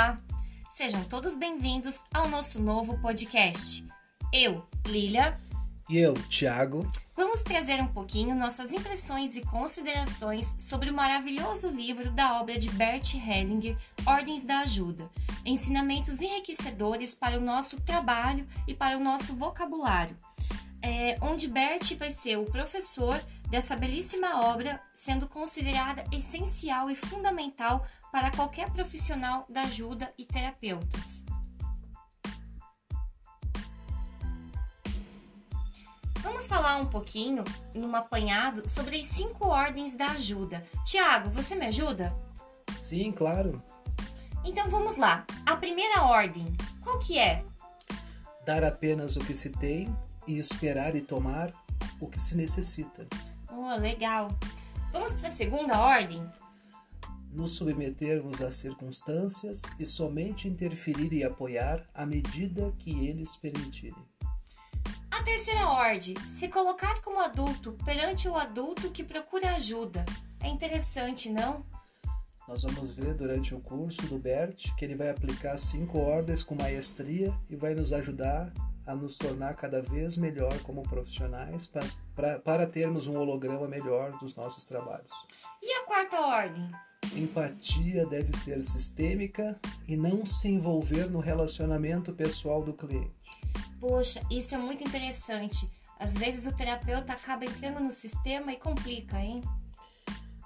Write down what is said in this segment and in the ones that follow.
Olá! Sejam todos bem-vindos ao nosso novo podcast. Eu, Lilia. E eu, Tiago. Vamos trazer um pouquinho nossas impressões e considerações sobre o maravilhoso livro da obra de Bert Hellinger, Ordens da Ajuda. Ensinamentos enriquecedores para o nosso trabalho e para o nosso vocabulário. É, onde Bert vai ser o professor dessa belíssima obra, sendo considerada essencial e fundamental para qualquer profissional da ajuda e terapeutas. Vamos falar um pouquinho, num apanhado, sobre as cinco ordens da ajuda. Tiago, você me ajuda? Sim, claro. Então vamos lá. A primeira ordem, qual que é? Dar apenas o que se tem e esperar e tomar o que se necessita. Oh, legal. Vamos para a segunda ordem? Nos submetermos às circunstâncias e somente interferir e apoiar à medida que eles permitirem. A terceira ordem, se colocar como adulto perante o adulto que procura ajuda. É interessante, não? Nós vamos ver durante o curso do Bert que ele vai aplicar cinco ordens com maestria e vai nos ajudar a nos tornar cada vez melhor como profissionais para, para, para termos um holograma melhor dos nossos trabalhos. E a quarta ordem? Empatia deve ser sistêmica e não se envolver no relacionamento pessoal do cliente. Poxa, isso é muito interessante. Às vezes o terapeuta acaba entrando no sistema e complica, hein?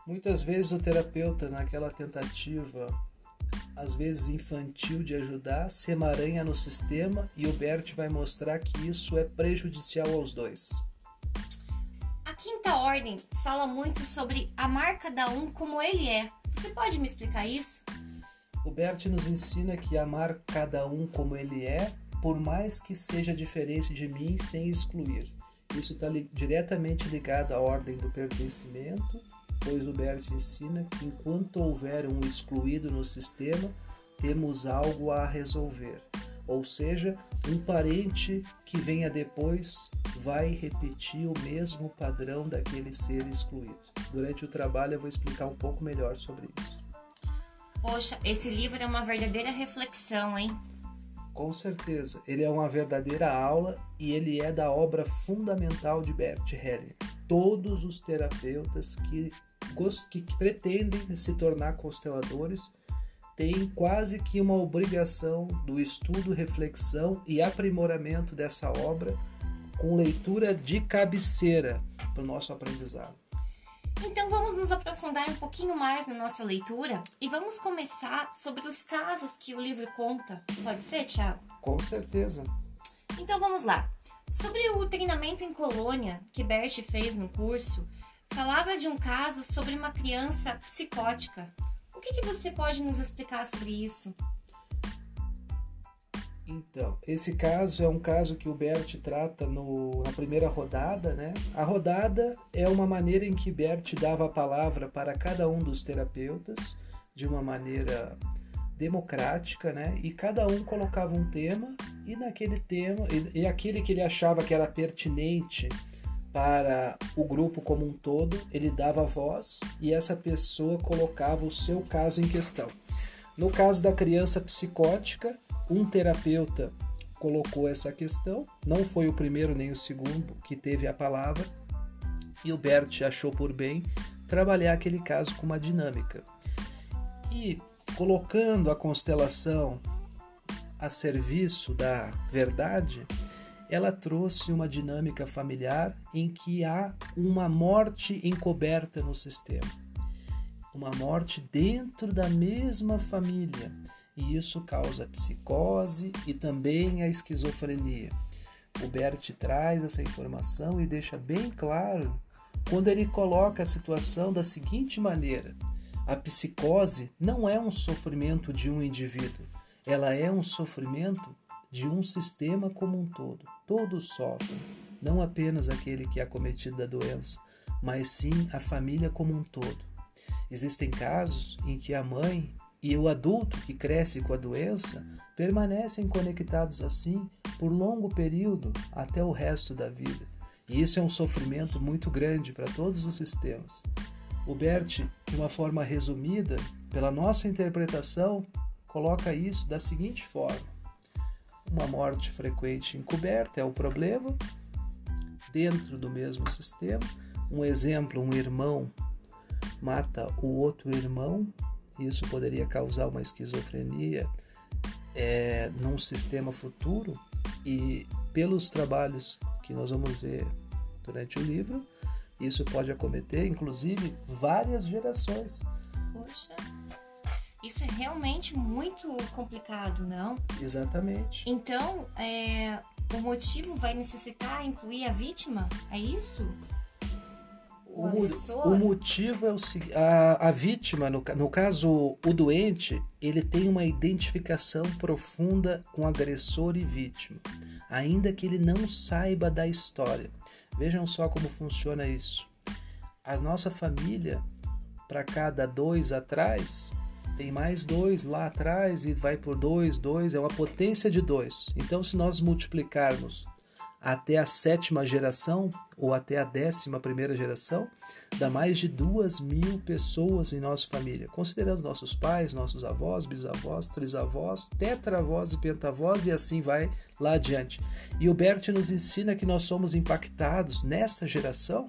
Muitas vezes o terapeuta, naquela tentativa às vezes infantil de ajudar, se emaranha no sistema e o Bert vai mostrar que isso é prejudicial aos dois. A quinta ordem fala muito sobre amar cada um como ele é. Você pode me explicar isso? O Bert nos ensina que amar cada um como ele é, por mais que seja diferente de mim, sem excluir. Isso está li diretamente ligado à ordem do pertencimento pois o Bert ensina que enquanto houver um excluído no sistema, temos algo a resolver. Ou seja, um parente que venha depois vai repetir o mesmo padrão daquele ser excluído. Durante o trabalho eu vou explicar um pouco melhor sobre isso. Poxa, esse livro é uma verdadeira reflexão, hein? Com certeza, ele é uma verdadeira aula e ele é da obra fundamental de Bert Hellinger. Todos os terapeutas que que pretendem se tornar consteladores têm quase que uma obrigação do estudo, reflexão e aprimoramento dessa obra com leitura de cabeceira para o nosso aprendizado. Então vamos nos aprofundar um pouquinho mais na nossa leitura e vamos começar sobre os casos que o livro conta. Pode ser, Tiago? Com certeza. Então vamos lá. Sobre o treinamento em colônia que Bert fez no curso, falava de um caso sobre uma criança psicótica. O que, que você pode nos explicar sobre isso? Então, esse caso é um caso que o Bert trata no, na primeira rodada, né? A rodada é uma maneira em que Bert dava a palavra para cada um dos terapeutas de uma maneira democrática, né? E cada um colocava um tema e naquele tema e, e aquele que ele achava que era pertinente para o grupo como um todo, ele dava voz e essa pessoa colocava o seu caso em questão. No caso da criança psicótica, um terapeuta colocou essa questão, não foi o primeiro nem o segundo que teve a palavra, e o Bert achou por bem trabalhar aquele caso com uma dinâmica. E colocando a constelação a serviço da verdade, ela trouxe uma dinâmica familiar em que há uma morte encoberta no sistema. Uma morte dentro da mesma família. E isso causa psicose e também a esquizofrenia. O Bert traz essa informação e deixa bem claro quando ele coloca a situação da seguinte maneira: a psicose não é um sofrimento de um indivíduo, ela é um sofrimento de um sistema como um todo. Todos sofrem, não apenas aquele que é acometido da doença, mas sim a família como um todo. Existem casos em que a mãe e o adulto que cresce com a doença permanecem conectados assim por longo período até o resto da vida. E isso é um sofrimento muito grande para todos os sistemas. O Bert, de uma forma resumida, pela nossa interpretação, coloca isso da seguinte forma: uma morte frequente encoberta é o problema, dentro do mesmo sistema. Um exemplo: um irmão mata o outro irmão, isso poderia causar uma esquizofrenia é, num sistema futuro, e pelos trabalhos que nós vamos ver durante o livro, isso pode acometer, inclusive, várias gerações. Poxa, isso é realmente muito complicado, não? Exatamente. Então, é, o motivo vai necessitar incluir a vítima? É isso? O, o, motivo é o seguinte: a, a vítima, no, no caso, o doente, ele tem uma identificação profunda com agressor e vítima, ainda que ele não saiba da história. Vejam só como funciona isso. A nossa família, para cada dois atrás, tem mais dois lá atrás e vai por dois, dois, é uma potência de dois. Então, se nós multiplicarmos até a sétima geração ou até a décima primeira geração, dá mais de duas mil pessoas em nossa família, considerando nossos pais, nossos avós, bisavós, trisavós, tetravós e pentavós e assim vai lá adiante. E o Bert nos ensina que nós somos impactados nessa geração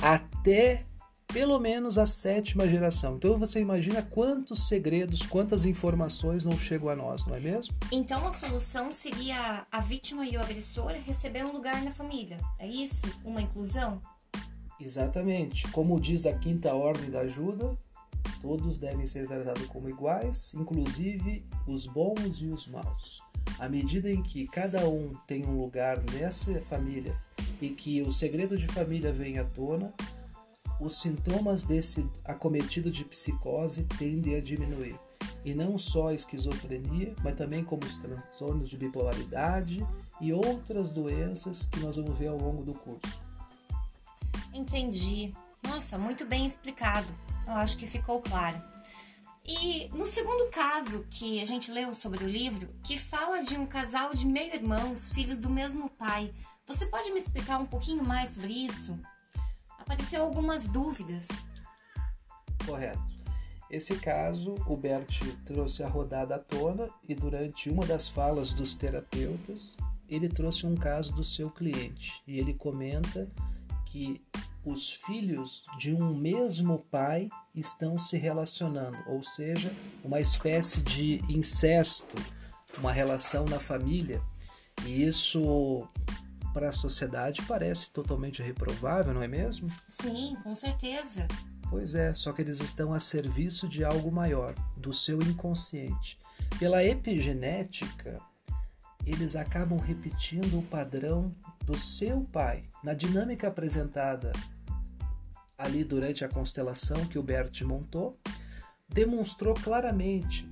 até pelo menos a sétima geração. Então você imagina quantos segredos, quantas informações não chegam a nós, não é mesmo? Então a solução seria a vítima e o agressor receber um lugar na família. É isso? Uma inclusão? Exatamente. Como diz a quinta ordem da ajuda, todos devem ser tratados como iguais, inclusive os bons e os maus. À medida em que cada um tem um lugar nessa família e que o segredo de família vem à tona, os sintomas desse acometido de psicose tendem a diminuir. E não só a esquizofrenia, mas também como os transtornos de bipolaridade e outras doenças que nós vamos ver ao longo do curso. Entendi. Nossa, muito bem explicado. Eu acho que ficou claro. E no segundo caso que a gente leu sobre o livro, que fala de um casal de meio-irmãos, filhos do mesmo pai, você pode me explicar um pouquinho mais sobre isso? Apareceu algumas dúvidas. Correto. Esse caso, o Bert trouxe a rodada à tona e durante uma das falas dos terapeutas, ele trouxe um caso do seu cliente e ele comenta que os filhos de um mesmo pai estão se relacionando, ou seja, uma espécie de incesto, uma relação na família. E isso para a sociedade parece totalmente reprovável, não é mesmo? Sim, com certeza. Pois é, só que eles estão a serviço de algo maior, do seu inconsciente. Pela epigenética, eles acabam repetindo o padrão do seu pai. Na dinâmica apresentada ali durante a constelação que o Bert montou, demonstrou claramente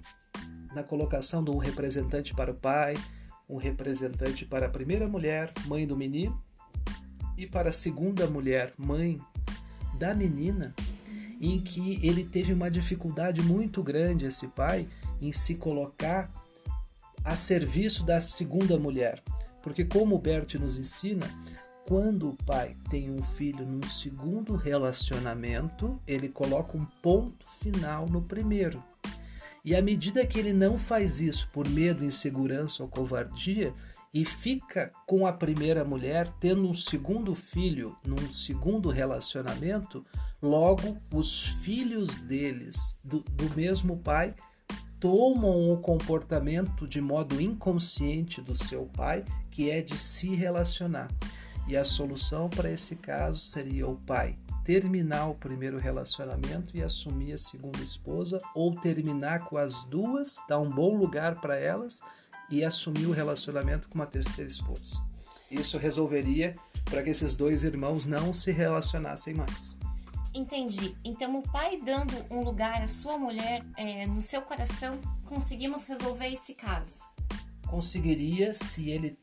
na colocação de um representante para o pai, um representante para a primeira mulher, mãe do menino, e para a segunda mulher, mãe da menina, em que ele teve uma dificuldade muito grande, esse pai, em se colocar a serviço da segunda mulher. Porque, como o Bert nos ensina, quando o pai tem um filho num segundo relacionamento, ele coloca um ponto final no primeiro. E à medida que ele não faz isso por medo, insegurança ou covardia, e fica com a primeira mulher, tendo um segundo filho num segundo relacionamento, logo os filhos deles, do, do mesmo pai, tomam o comportamento de modo inconsciente do seu pai, que é de se relacionar. E a solução para esse caso seria o pai terminar o primeiro relacionamento e assumir a segunda esposa, ou terminar com as duas, dar um bom lugar para elas e assumir o relacionamento com uma terceira esposa. Isso resolveria para que esses dois irmãos não se relacionassem mais. Entendi. Então, o pai dando um lugar à sua mulher é, no seu coração, conseguimos resolver esse caso? Conseguiria se ele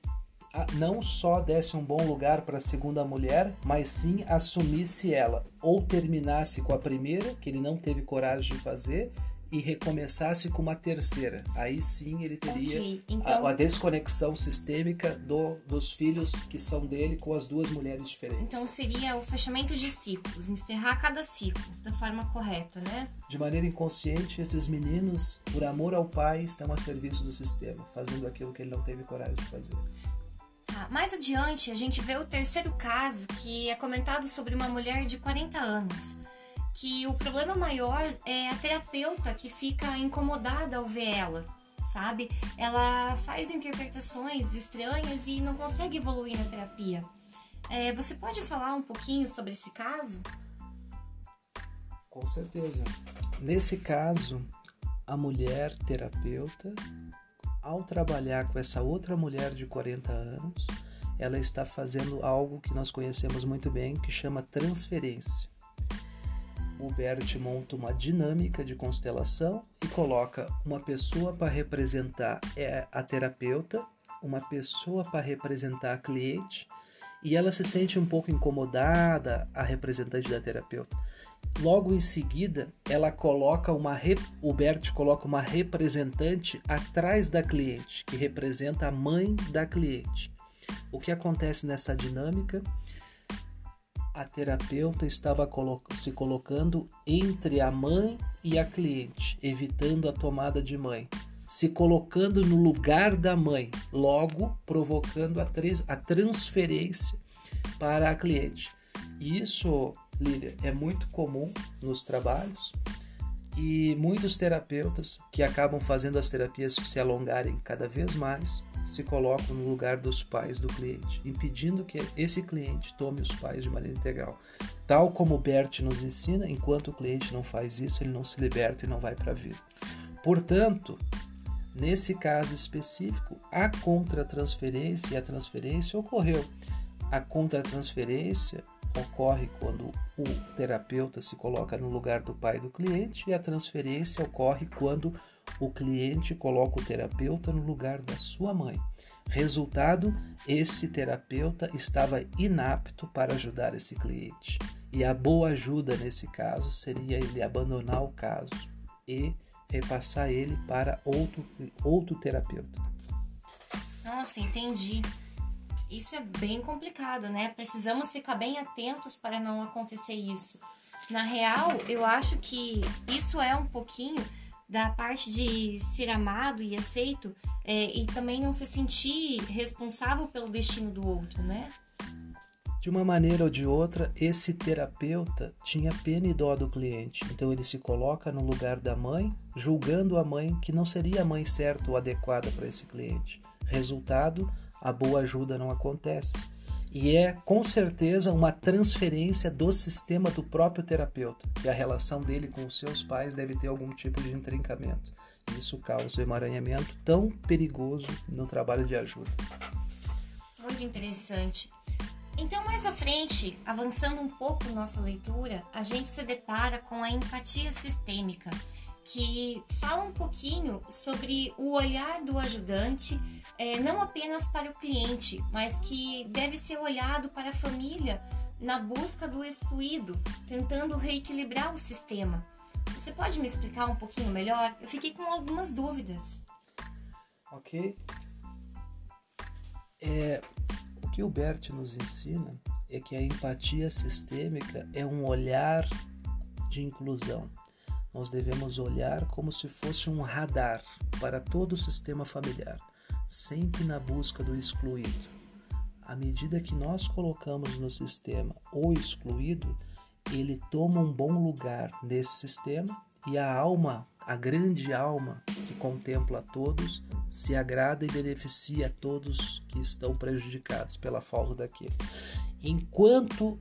não só desse um bom lugar para a segunda mulher, mas sim assumisse ela, ou terminasse com a primeira, que ele não teve coragem de fazer, e recomeçasse com uma terceira. Aí sim ele teria Ok, então- a, a desconexão sistêmica do, dos filhos que são dele com as duas mulheres diferentes. Então seria o fechamento de ciclos, encerrar cada ciclo da forma correta, né? De maneira inconsciente, esses meninos, por amor ao pai, estão a serviço do sistema, fazendo aquilo que ele não teve coragem de fazer. Tá, mais adiante, a gente vê o terceiro caso, que é comentado sobre uma mulher de 40 anos. Que o problema maior é a terapeuta que fica incomodada ao ver ela, sabe? Ela faz interpretações estranhas e não consegue evoluir na terapia. É, você pode falar um pouquinho sobre esse caso? Com certeza. Nesse caso, a mulher terapeuta, ao trabalhar com essa outra mulher de 40 anos, ela está fazendo algo que nós conhecemos muito bem, que chama transferência. O Bert monta uma dinâmica de constelação e coloca uma pessoa para representar é, a terapeuta, uma pessoa para representar a cliente, e ela se sente um pouco incomodada, a representante da terapeuta. Logo em seguida, ela coloca uma o Bert coloca uma representante atrás da cliente, que representa a mãe da cliente. O que acontece nessa dinâmica? A terapeuta estava colo... se colocando entre a mãe e a cliente, evitando a tomada de mãe, se colocando no lugar da mãe, logo provocando a, a transferência para a cliente. Isso Lília, é muito comum nos trabalhos e muitos terapeutas que acabam fazendo as terapias se alongarem cada vez mais se colocam no lugar dos pais do cliente, impedindo que esse cliente tome os pais de maneira integral. Tal como o Bert nos ensina, enquanto o cliente não faz isso, ele não se liberta e não vai para a vida. Portanto, nesse caso específico, a contratransferência e a transferência ocorreu. A contratransferência ocorre quando o terapeuta se coloca no lugar do pai do cliente e a transferência ocorre quando o cliente coloca o terapeuta no lugar da sua mãe. Resultado: esse terapeuta estava inapto para ajudar esse cliente. E a boa ajuda nesse caso seria ele abandonar o caso e repassar ele para outro, outro terapeuta. Nossa, entendi. Isso é bem complicado, né? Precisamos ficar bem atentos para não acontecer isso. Na real, eu acho que isso é um pouquinho da parte de ser amado e aceito é, e também não se sentir responsável pelo destino do outro, né? De uma maneira ou de outra, esse terapeuta tinha pena e dó do cliente, então ele se coloca no lugar da mãe, julgando a mãe que não seria a mãe certa ou adequada para esse cliente. Resultado, a boa ajuda não acontece. E é com certeza uma transferência do sistema do próprio terapeuta, e a relação dele com os seus pais deve ter algum tipo de intrincamento. Isso causa um emaranhamento tão perigoso no trabalho de ajuda. Muito interessante. Então, mais à frente, avançando um pouco nossa leitura, a gente se depara com a empatia sistêmica, que fala um pouquinho sobre o olhar do ajudante, é, não apenas para o cliente, mas que deve ser olhado para a família na busca do excluído, tentando reequilibrar o sistema. Você pode me explicar um pouquinho melhor? Eu fiquei com algumas dúvidas. Ok? É, o que o Bert nos ensina é que a empatia sistêmica é um olhar de inclusão. Nós devemos olhar como se fosse um radar para todo o sistema familiar, sempre na busca do excluído. À medida que nós colocamos no sistema o excluído, ele toma um bom lugar nesse sistema e a alma, a grande alma que contempla a todos, se agrada e beneficia a todos que estão prejudicados pela falta daquele. Enquanto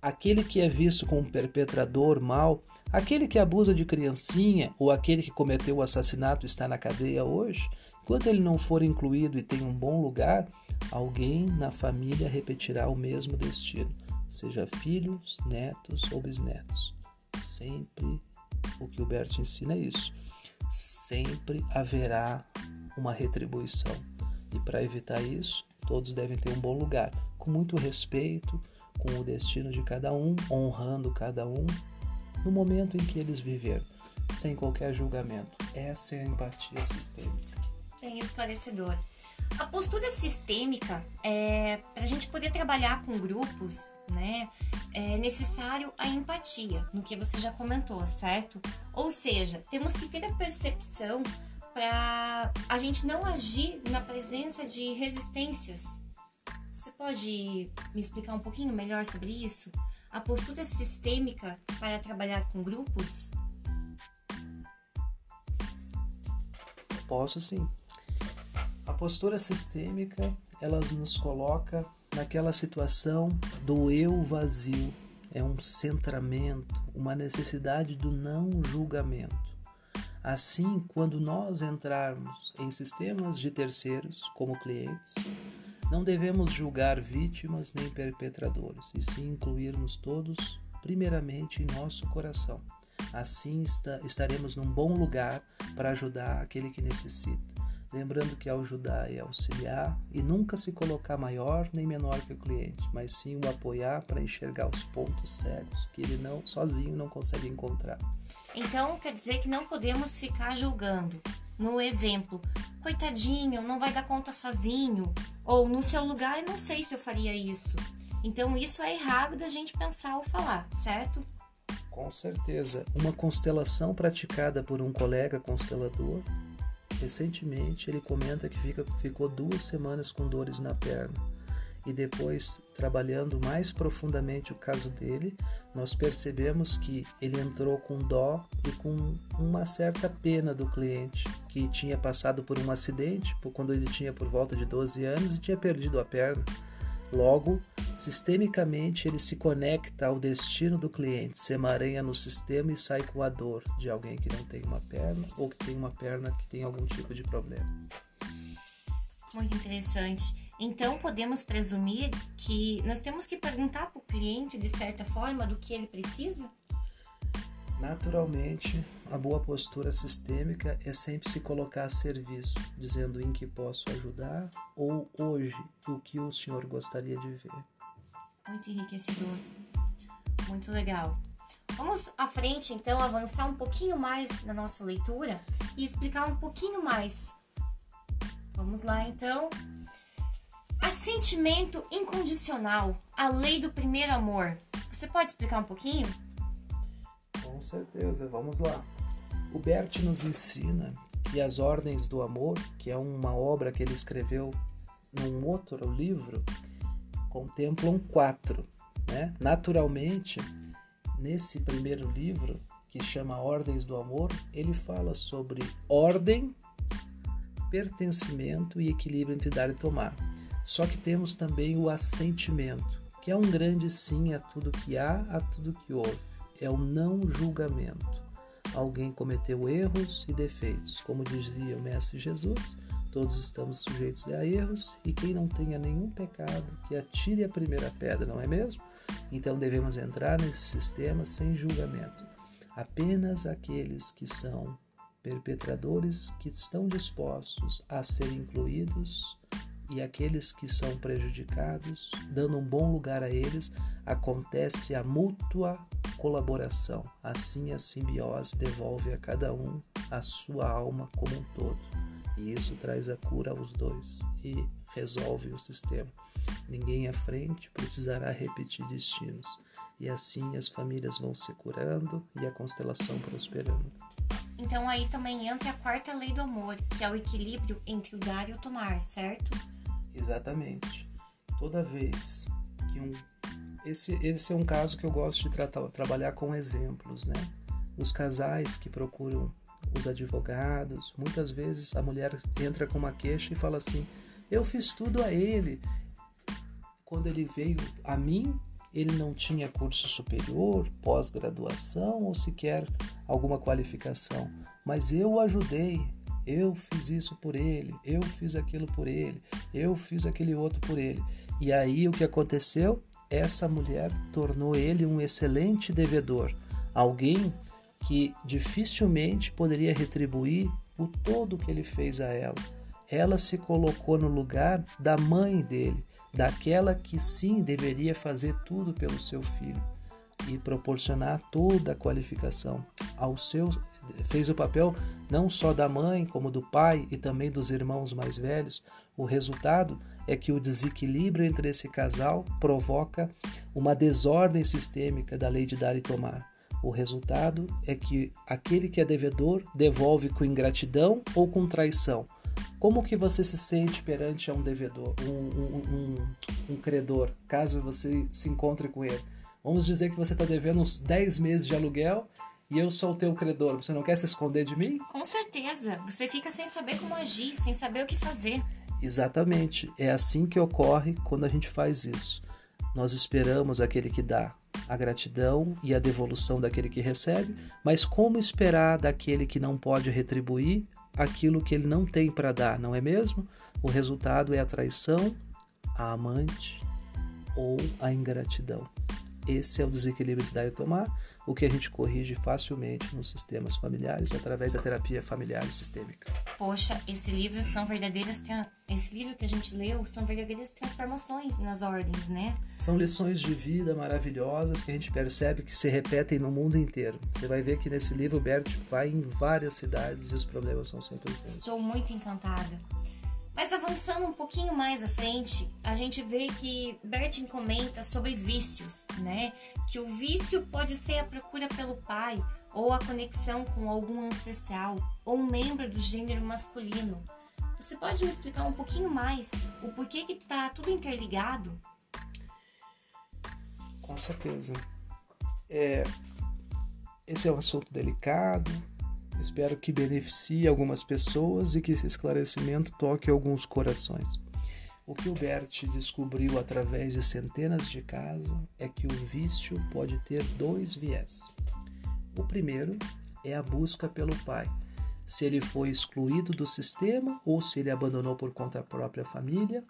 aquele que é visto como perpetrador mal, aquele que abusa de criancinha ou aquele que cometeu o assassinato está na cadeia hoje, enquanto ele não for incluído e tem um bom lugar, alguém na família repetirá o mesmo destino, seja filhos, netos ou bisnetos. Sempre o que o Bert ensina é isso. Sempre haverá uma retribuição. E para evitar isso, todos devem ter um bom lugar, com muito respeito, com o destino de cada um, honrando cada um no momento em que eles viveram. sem qualquer julgamento. Essa é a empatia sistêmica. Bem esclarecedor. A postura sistêmica, é, para a gente poder trabalhar com grupos, né, é necessário a empatia, no que você já comentou, certo? Ou seja, temos que ter a percepção para a gente não agir na presença de resistências. Você pode me explicar um pouquinho melhor sobre isso? A postura sistêmica para trabalhar com grupos? Posso sim. A postura sistêmica, ela nos coloca naquela situação do eu vazio. É um centramento, uma necessidade do não julgamento. Assim, quando nós entrarmos em sistemas de terceiros, como clientes, não devemos julgar vítimas nem perpetradores, e sim incluirmos todos, primeiramente, em nosso coração. Assim está, estaremos num bom lugar para ajudar aquele que necessita. Lembrando que ajudar é auxiliar e nunca se colocar maior nem menor que o cliente, mas sim o apoiar para enxergar os pontos cegos que ele não sozinho não consegue encontrar. Então quer dizer que não podemos ficar julgando. No exemplo, coitadinho, não vai dar conta sozinho, ou no seu lugar não sei se eu faria isso. Então isso é errado da gente pensar ou falar, certo? Com certeza. Uma constelação praticada por um colega constelador Recentemente, ele comenta que fica, ficou duas semanas com dores na perna. E depois, trabalhando mais profundamente o caso dele, nós percebemos que ele entrou com dó e com uma certa pena do cliente, que tinha passado por um acidente quando ele tinha por volta de 12 anos e tinha perdido a perna. Logo, sistemicamente ele se conecta ao destino do cliente, se emaranha no sistema e sai com a dor de alguém que não tem uma perna ou que tem uma perna que tem algum tipo de problema. Muito interessante. Então podemos presumir que nós temos que perguntar para o cliente de certa forma do que ele precisa? Naturalmente, a boa postura sistêmica é sempre se colocar a serviço, dizendo em que posso ajudar ou hoje o que o senhor gostaria de ver. Muito enriquecedor, muito legal. Vamos à frente então, avançar um pouquinho mais na nossa leitura e explicar um pouquinho mais. Vamos lá então. Assentimento incondicional, a lei do primeiro amor. Você pode explicar um pouquinho? Com certeza, vamos lá. O Bert nos ensina que as Ordens do Amor, que é uma obra que ele escreveu num outro livro, contemplam quatro. Né? Naturalmente, nesse primeiro livro, que chama Ordens do Amor, ele fala sobre ordem, pertencimento e equilíbrio entre dar e tomar. Só que temos também o assentimento, que é um grande sim a tudo que há, a tudo que houve é o não julgamento. Alguém cometeu erros e defeitos. Como dizia o Mestre Jesus, todos estamos sujeitos a erros e quem não tenha nenhum pecado, que atire a primeira pedra, não é mesmo? Então devemos entrar nesse sistema sem julgamento. Apenas aqueles que são perpetradores que estão dispostos a ser incluídos e aqueles que são prejudicados, dando um bom lugar a eles, acontece a mútua colaboração. Assim a simbiose devolve a cada um a sua alma como um todo. E isso traz a cura aos dois e resolve o sistema. Ninguém à frente precisará repetir destinos. E assim as famílias vão se curando e a constelação prosperando. Então aí também entra a quarta lei do amor, que é o equilíbrio entre o dar e o tomar, certo? Exatamente. Toda vez que um. Esse, esse é um caso que eu gosto de tratar, trabalhar com exemplos, né? Os casais que procuram os advogados, muitas vezes a mulher entra com uma queixa e fala assim: Eu fiz tudo a ele. Quando ele veio a mim, ele não tinha curso superior, pós-graduação ou sequer alguma qualificação, mas eu o ajudei, eu fiz isso por ele, eu fiz aquilo por ele, eu fiz aquele outro por ele. E aí o que aconteceu? Essa mulher tornou ele um excelente devedor, alguém que dificilmente poderia retribuir o todo que ele fez a ela. Ela se colocou no lugar da mãe dele, daquela que sim deveria fazer tudo pelo seu filho e proporcionar toda a qualificação ao seu fez o papel não só da mãe, como do pai e também dos irmãos mais velhos. O resultado é que o desequilíbrio entre esse casal provoca uma desordem sistêmica da lei de dar e tomar. O resultado é que aquele que é devedor devolve com ingratidão ou com traição. Como que você se sente perante a um devedor, um, um, um, um credor, caso você se encontre com ele? Vamos dizer que você está devendo uns 10 meses de aluguel e eu sou o teu credor. Você não quer se esconder de mim? Com certeza. Você fica sem saber como agir, sem saber o que fazer. Exatamente. É assim que ocorre quando a gente faz isso. Nós esperamos aquele que dá a gratidão e a devolução daquele que recebe, mas como esperar daquele que não pode retribuir aquilo que ele não tem para dar, não é mesmo? O resultado é a traição, a amante ou a ingratidão. Esse é o desequilíbrio de dar e tomar, o que a gente corrige facilmente nos sistemas familiares através da terapia familiar e sistêmica. Poxa, esse livro são verdadeiras esse livro que a gente leu são verdadeiras transformações nas ordens, né? São lições de vida maravilhosas que a gente percebe que se repetem no mundo inteiro. Você vai ver que nesse livro o Bert vai em várias cidades e os problemas são sempre os mesmos. Estou muito encantada. Mas avançando um pouquinho mais à frente, a gente vê que Bertin comenta sobre vícios, né? Que o vício pode ser a procura pelo pai, ou a conexão com algum ancestral, ou um membro do gênero masculino. Você pode me explicar um pouquinho mais o porquê que está tudo interligado? Com certeza. É, esse é um assunto delicado, Espero que beneficie algumas pessoas e que esse esclarecimento toque alguns corações. O que o Bert descobriu através de centenas de casos é que o vício pode ter dois viés. O primeiro é a busca pelo pai, se ele foi excluído do sistema ou se ele abandonou por conta própria família,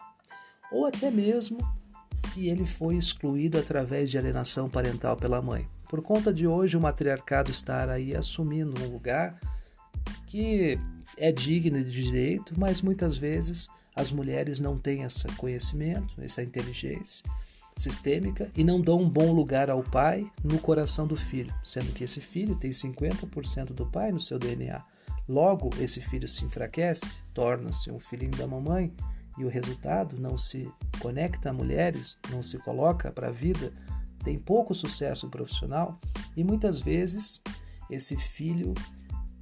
ou até mesmo se ele foi excluído através de alienação parental pela mãe. Por conta de hoje o matriarcado estar aí assumindo um lugar que é digno de direito, mas muitas vezes as mulheres não têm esse conhecimento, essa inteligência sistêmica e não dão um bom lugar ao pai no coração do filho, sendo que esse filho tem 50% do pai no seu DNA. Logo, esse filho se enfraquece, torna-se um filhinho da mamãe e o resultado não se conecta a mulheres, não se coloca para a vida tem pouco sucesso profissional e muitas vezes esse filho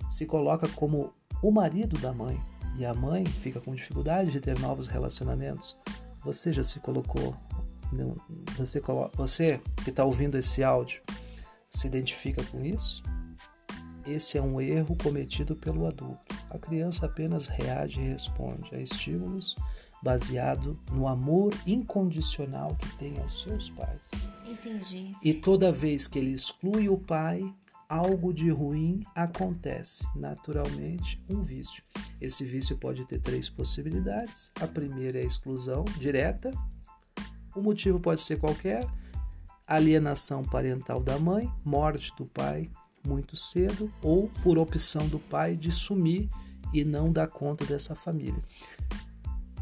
se coloca como o marido da mãe e a mãe fica com dificuldade de ter novos relacionamentos. Você já se colocou, você, você que está ouvindo esse áudio, se identifica com isso? Esse é um erro cometido pelo adulto. A criança apenas reage e responde a estímulos baseado no amor incondicional que tem aos seus pais. Entendi. E toda vez que ele exclui o pai, algo de ruim acontece, naturalmente, um vício. Esse vício pode ter três possibilidades. A primeira é a exclusão direta. O motivo pode ser qualquer: alienação parental da mãe, morte do pai muito cedo ou por opção do pai de sumir e não dar conta dessa família.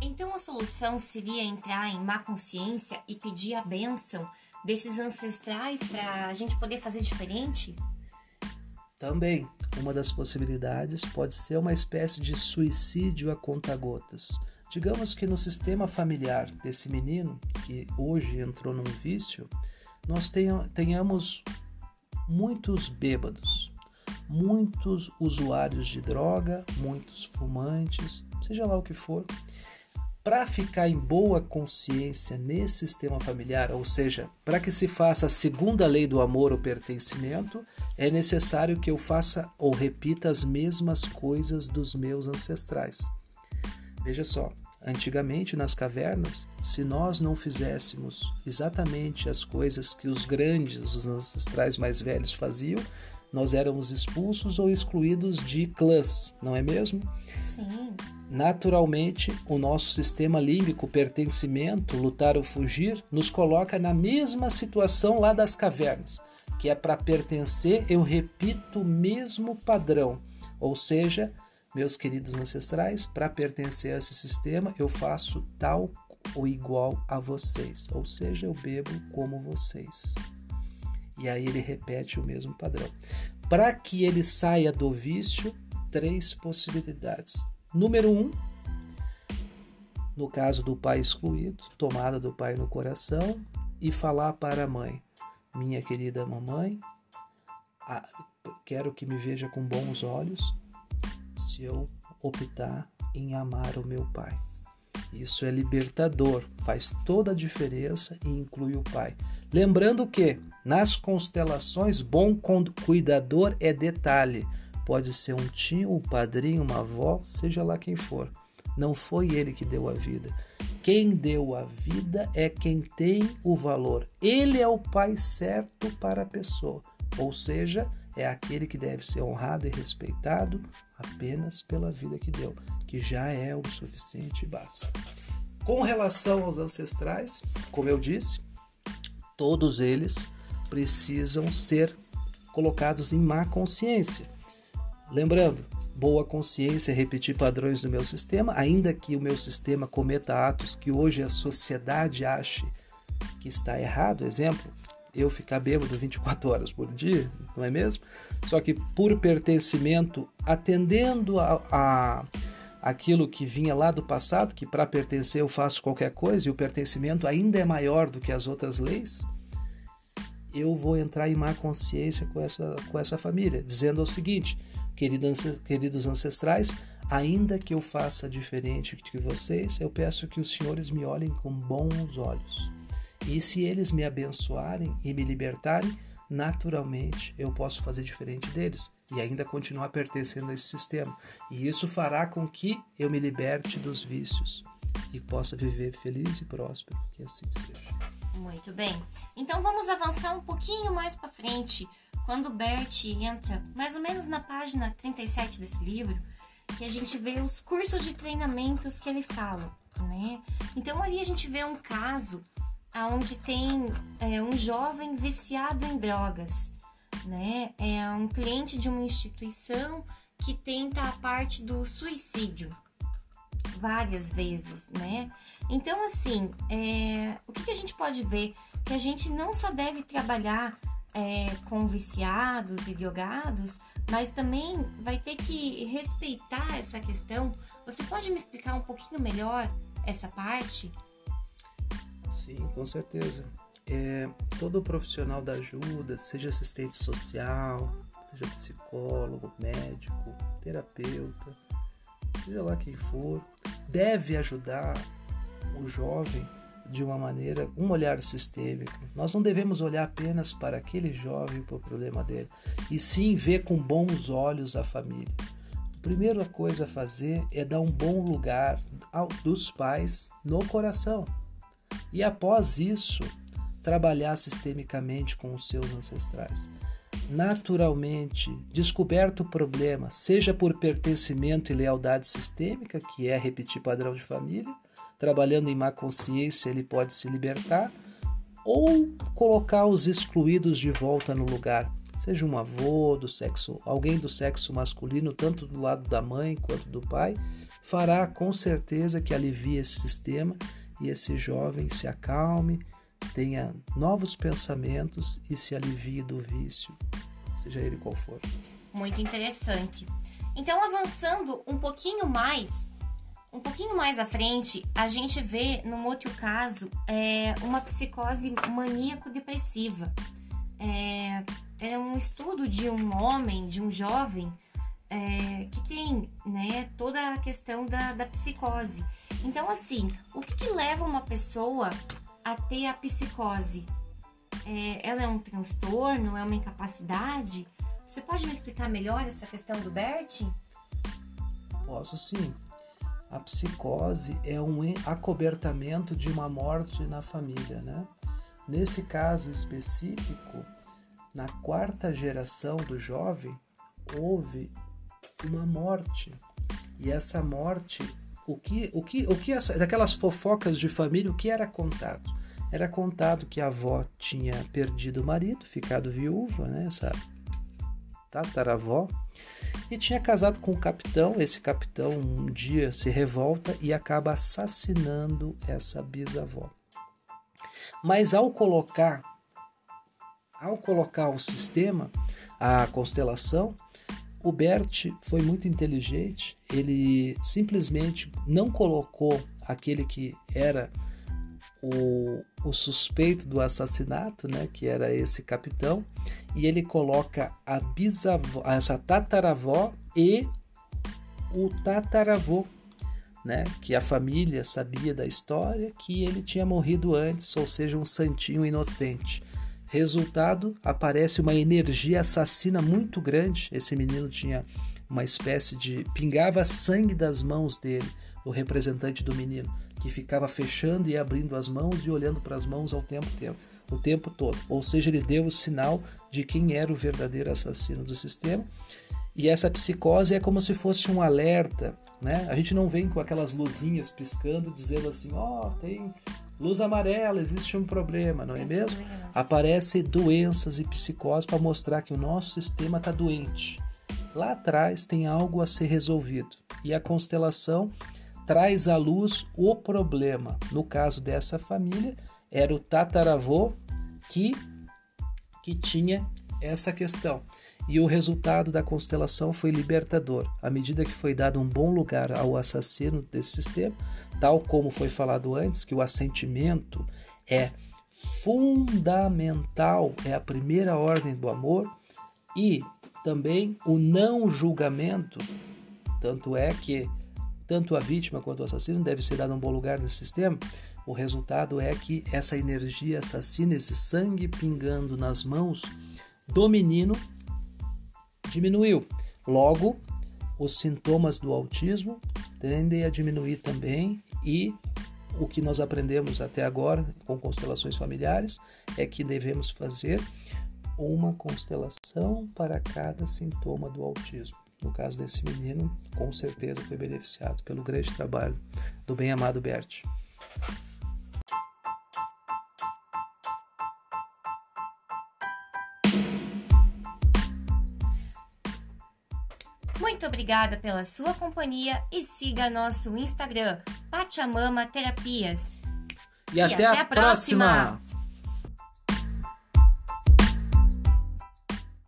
Então a solução seria entrar em má consciência e pedir a bênção desses ancestrais para a gente poder fazer diferente? Também, uma das possibilidades pode ser uma espécie de suicídio a conta-gotas. Digamos que no sistema familiar desse menino, que hoje entrou num vício, nós tenhamos muitos bêbados, muitos usuários de droga, muitos fumantes, seja lá o que for, para ficar em boa consciência nesse sistema familiar, ou seja, para que se faça a segunda lei do amor ou pertencimento, é necessário que eu faça ou repita as mesmas coisas dos meus ancestrais. Veja só, antigamente nas cavernas, se nós não fizéssemos exatamente as coisas que os grandes, os ancestrais mais velhos faziam, nós éramos expulsos ou excluídos de clãs, não é mesmo? Sim. Naturalmente, o nosso sistema límbico, pertencimento, lutar ou fugir, nos coloca na mesma situação lá das cavernas, que é para pertencer, eu repito o mesmo padrão. Ou seja, meus queridos ancestrais, para pertencer a esse sistema, eu faço tal ou igual a vocês, ou seja, eu bebo como vocês. E aí ele repete o mesmo padrão. Para que ele saia do vício, três possibilidades. Número um, no caso do pai excluído, tomada do pai no coração e falar para a mãe: Minha querida mamãe, quero que me veja com bons olhos se eu optar em amar o meu pai. Isso é libertador, faz toda a diferença e inclui o pai. Lembrando que nas constelações, bom cuidador é detalhe. Pode ser um tio, um padrinho, uma avó, seja lá quem for. Não foi ele que deu a vida. Quem deu a vida é quem tem o valor. Ele é o pai certo para a pessoa. Ou seja, é aquele que deve ser honrado e respeitado apenas pela vida que deu, que já é o suficiente e basta. Com relação aos ancestrais, como eu disse, todos eles precisam ser colocados em má consciência. Lembrando, boa consciência é repetir padrões do meu sistema, ainda que o meu sistema cometa atos que hoje a sociedade ache que está errado. Exemplo, eu ficar bêbado 24 horas por dia, não é mesmo? Só que por pertencimento, atendendo a, a aquilo que vinha lá do passado, que para pertencer eu faço qualquer coisa e o pertencimento ainda é maior do que as outras leis, eu vou entrar em má consciência com essa, com essa família, dizendo o seguinte, queridos ancestrais, ainda que eu faça diferente de vocês, eu peço que os senhores me olhem com bons olhos. E se eles me abençoarem e me libertarem, naturalmente eu posso fazer diferente deles e ainda continuar pertencendo a esse sistema. E isso fará com que eu me liberte dos vícios e possa viver feliz e próspero. Que assim seja. Muito bem. Então vamos avançar um pouquinho mais para frente, quando Bert entra mais ou menos na página 37 desse livro, que a gente vê os cursos de treinamentos que ele fala, né? Então ali a gente vê um caso onde tem é, um jovem viciado em drogas, né? É um cliente de uma instituição que tenta a parte do suicídio várias vezes, né? Então, assim, é, o que, que, a gente pode ver? Que a gente não só deve trabalhar é, com viciados e drogados, mas também vai ter que respeitar essa questão. Você pode me explicar um pouquinho melhor essa parte? Sim, com certeza. É, todo profissional da ajuda, seja assistente social, seja psicólogo, médico, terapeuta, seja lá quem for, deve ajudar o jovem de uma maneira, um olhar sistêmico. Nós não devemos olhar apenas para aquele jovem para o problema dele, e sim ver com bons olhos a família. A primeira coisa a fazer é dar um bom lugar ao, dos pais no coração. E após isso, trabalhar sistemicamente com os seus ancestrais. Naturalmente, descoberto o problema, seja por pertencimento e lealdade sistêmica, que é repetir padrão de família, trabalhando em má consciência, ele pode se libertar, ou colocar os excluídos de volta no lugar, seja um avô do sexo, alguém do sexo masculino, tanto do lado da mãe quanto do pai, fará com certeza que alivie esse sistema e esse jovem se acalme, tenha novos pensamentos e se alivie do vício, seja ele qual for. Muito interessante. Então, avançando um pouquinho mais, um pouquinho mais à frente, a gente vê, num outro caso, é, uma psicose maníaco-depressiva. É, é um estudo de um homem, de um jovem, é, que tem né, toda a questão da, da psicose. Então, assim, o que, que leva uma pessoa a ter a psicose? É, ela é um transtorno? É uma incapacidade? Você pode me explicar melhor essa questão do Bert? Posso sim. A psicose é um acobertamento de uma morte na família, né? Nesse caso específico, na quarta geração do jovem, houve uma morte. E essa morte, o que, o que, o que essa, daquelas fofocas de família, o que era contado? Era contado que a avó tinha perdido o marido, ficado viúva, né? Essa tataravó, e tinha casado com um capitão. Esse capitão um dia se revolta e acaba assassinando essa bisavó. Mas ao colocar ao colocar o sistema, a constelação, o Bert foi muito inteligente, ele simplesmente não colocou aquele que era o, o, suspeito do assassinato, né, que era esse capitão, e ele coloca a bisavó, essa tataravó e o tataravô, né, que a família sabia da história, que ele tinha morrido antes, ou seja, um santinho inocente. Resultado, aparece uma energia assassina muito grande. Esse menino tinha uma espécie de pingava sangue das mãos dele, o representante do menino, que ficava fechando e abrindo as mãos e olhando para as mãos ao tempo tempo, o tempo todo. Ou seja, ele deu o sinal de quem era o verdadeiro assassino do sistema e essa psicose é como se fosse um alerta, né? A gente não vem com aquelas luzinhas piscando dizendo assim, ó, oh, tem luz amarela, existe um problema, não é mesmo? Aparecem doenças e psicose para mostrar que o nosso sistema está doente. Lá atrás tem algo a ser resolvido e a constelação traz à luz o problema. No caso dessa família, era o tataravô que, que tinha essa questão e o resultado da constelação foi libertador, à medida que foi dado um bom lugar ao assassino desse sistema, tal como foi falado antes, que o assentimento é fundamental, é a primeira ordem do amor, e também o não julgamento, tanto é que tanto a vítima quanto o assassino deve ser dado um bom lugar nesse sistema. O resultado é que essa energia assassina, esse sangue pingando nas mãos do menino, diminuiu. Logo, os sintomas do autismo tendem a diminuir também e o que nós aprendemos até agora com constelações familiares é que devemos fazer uma constelação para cada sintoma do autismo. No caso desse menino, com certeza foi beneficiado pelo grande trabalho do bem-amado Bert. Muito obrigada pela sua companhia e siga nosso Instagram, Pachamama Terapias. E, e até, até, a próxima. próxima.